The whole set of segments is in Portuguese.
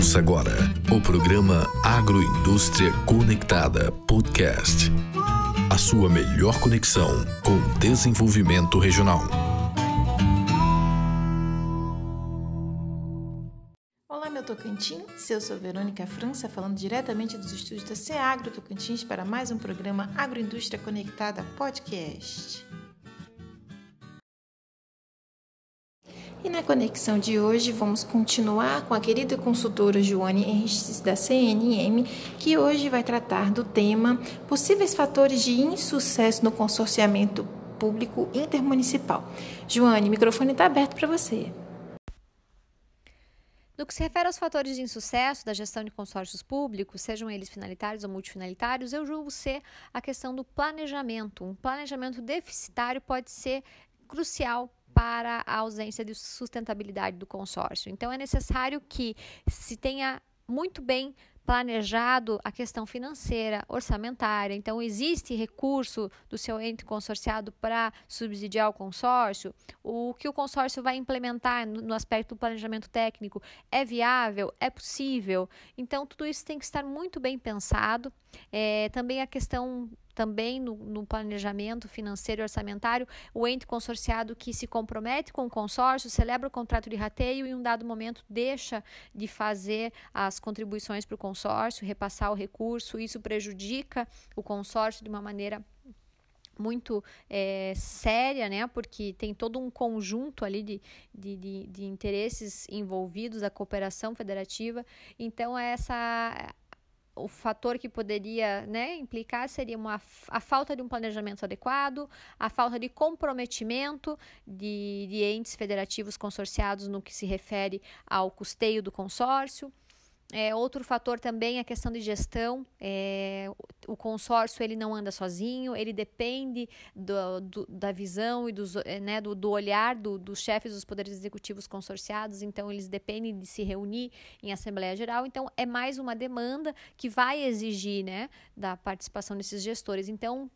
Ouça agora o programa Agroindústria Conectada Podcast. A sua melhor conexão com o desenvolvimento regional. Olá, meu Tocantins. Eu sou Verônica França, falando diretamente dos estúdios da Ceagro Tocantins para mais um programa Agroindústria Conectada Podcast. E na conexão de hoje vamos continuar com a querida consultora Joane Henriques da CNM, que hoje vai tratar do tema possíveis fatores de insucesso no consorciamento público intermunicipal. Joane, o microfone está aberto para você. No que se refere aos fatores de insucesso da gestão de consórcios públicos, sejam eles finalitários ou multifinalitários, eu julgo ser a questão do planejamento. Um planejamento deficitário pode ser crucial para a ausência de sustentabilidade do consórcio. Então, é necessário que se tenha muito bem planejado a questão financeira, orçamentária. Então, existe recurso do seu ente consorciado para subsidiar o consórcio? O que o consórcio vai implementar no aspecto do planejamento técnico é viável? É possível? Então, tudo isso tem que estar muito bem pensado. É, também a questão também no, no, planejamento financeiro e orçamentário, o ente consorciado que se compromete com o consórcio, celebra o contrato de rateio e, em um dado momento, deixa de fazer as contribuições para o consórcio, repassar o recurso, isso prejudica o consórcio de uma maneira muito é, séria, né? Porque tem todo um conjunto ali de, de, de, de interesses envolvidos, a cooperação federativa. Então, essa o fator que poderia né, implicar seria uma, a falta de um planejamento adequado, a falta de comprometimento de, de entes federativos consorciados no que se refere ao custeio do consórcio, é, outro fator também é a questão de gestão. É, o consórcio ele não anda sozinho, ele depende do, do, da visão e dos, é, né, do, do olhar do, dos chefes dos poderes executivos consorciados, então eles dependem de se reunir em Assembleia Geral. Então é mais uma demanda que vai exigir né, da participação desses gestores. Então,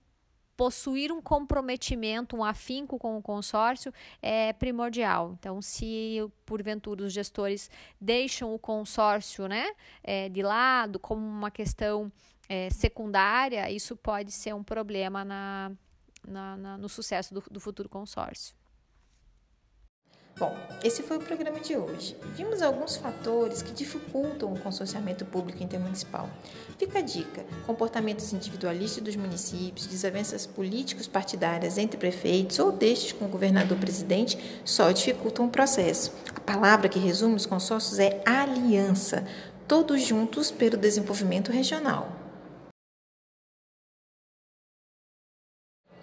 possuir um comprometimento, um afinco com o consórcio é primordial. Então, se porventura os gestores deixam o consórcio né, é, de lado como uma questão é, secundária, isso pode ser um problema na, na, na no sucesso do, do futuro consórcio. Bom, esse foi o programa de hoje. Vimos alguns fatores que dificultam o consorciamento público intermunicipal. Fica a dica: comportamentos individualistas dos municípios, desavenças políticos partidárias entre prefeitos ou destes com o governador-presidente só dificultam o processo. A palavra que resume os consórcios é aliança, todos juntos pelo desenvolvimento regional.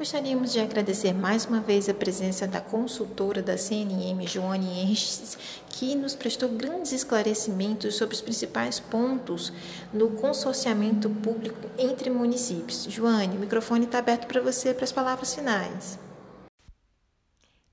Gostaríamos de agradecer mais uma vez a presença da consultora da CNM, Joane Henriques, que nos prestou grandes esclarecimentos sobre os principais pontos no consorciamento público entre municípios. Joane, o microfone está aberto para você para as palavras finais.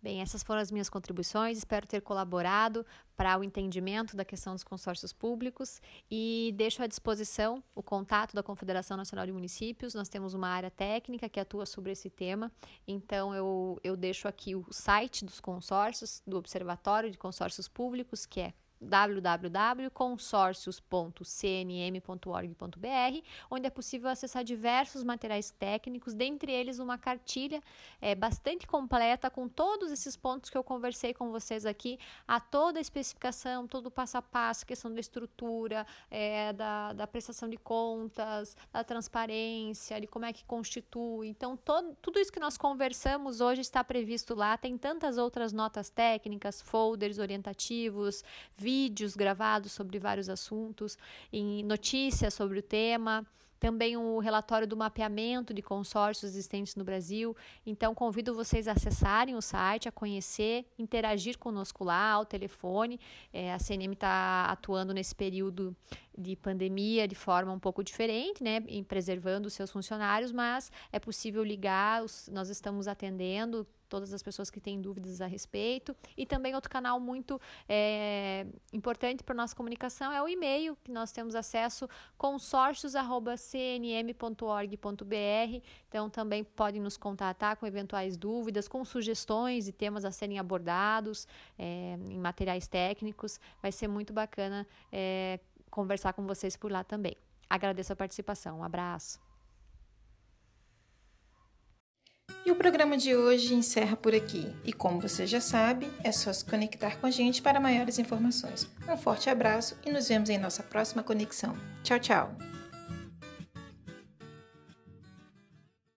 Bem, essas foram as minhas contribuições. Espero ter colaborado para o entendimento da questão dos consórcios públicos e deixo à disposição o contato da Confederação Nacional de Municípios. Nós temos uma área técnica que atua sobre esse tema, então eu, eu deixo aqui o site dos consórcios, do Observatório de Consórcios Públicos, que é www.consórcios.cnm.org.br, onde é possível acessar diversos materiais técnicos, dentre eles uma cartilha é, bastante completa com todos esses pontos que eu conversei com vocês aqui, a toda a especificação, todo o passo a passo, questão da estrutura, é, da, da prestação de contas, da transparência, de como é que constitui. Então, todo, tudo isso que nós conversamos hoje está previsto lá, tem tantas outras notas técnicas, folders orientativos, vídeos gravados sobre vários assuntos, em notícias sobre o tema também o relatório do mapeamento de consórcios existentes no Brasil. Então, convido vocês a acessarem o site, a conhecer, interagir conosco lá, ao telefone. É, a CNM está atuando nesse período de pandemia de forma um pouco diferente, né, em preservando os seus funcionários, mas é possível ligar, nós estamos atendendo todas as pessoas que têm dúvidas a respeito. E também outro canal muito é, importante para nossa comunicação é o e-mail, que nós temos acesso consórcios.cnm.org.br. Então também podem nos contatar com eventuais dúvidas, com sugestões e temas a serem abordados é, em materiais técnicos. Vai ser muito bacana. É, conversar com vocês por lá também. Agradeço a participação. Um abraço. E o programa de hoje encerra por aqui. E como você já sabe, é só se conectar com a gente para maiores informações. Um forte abraço e nos vemos em nossa próxima conexão. Tchau, tchau!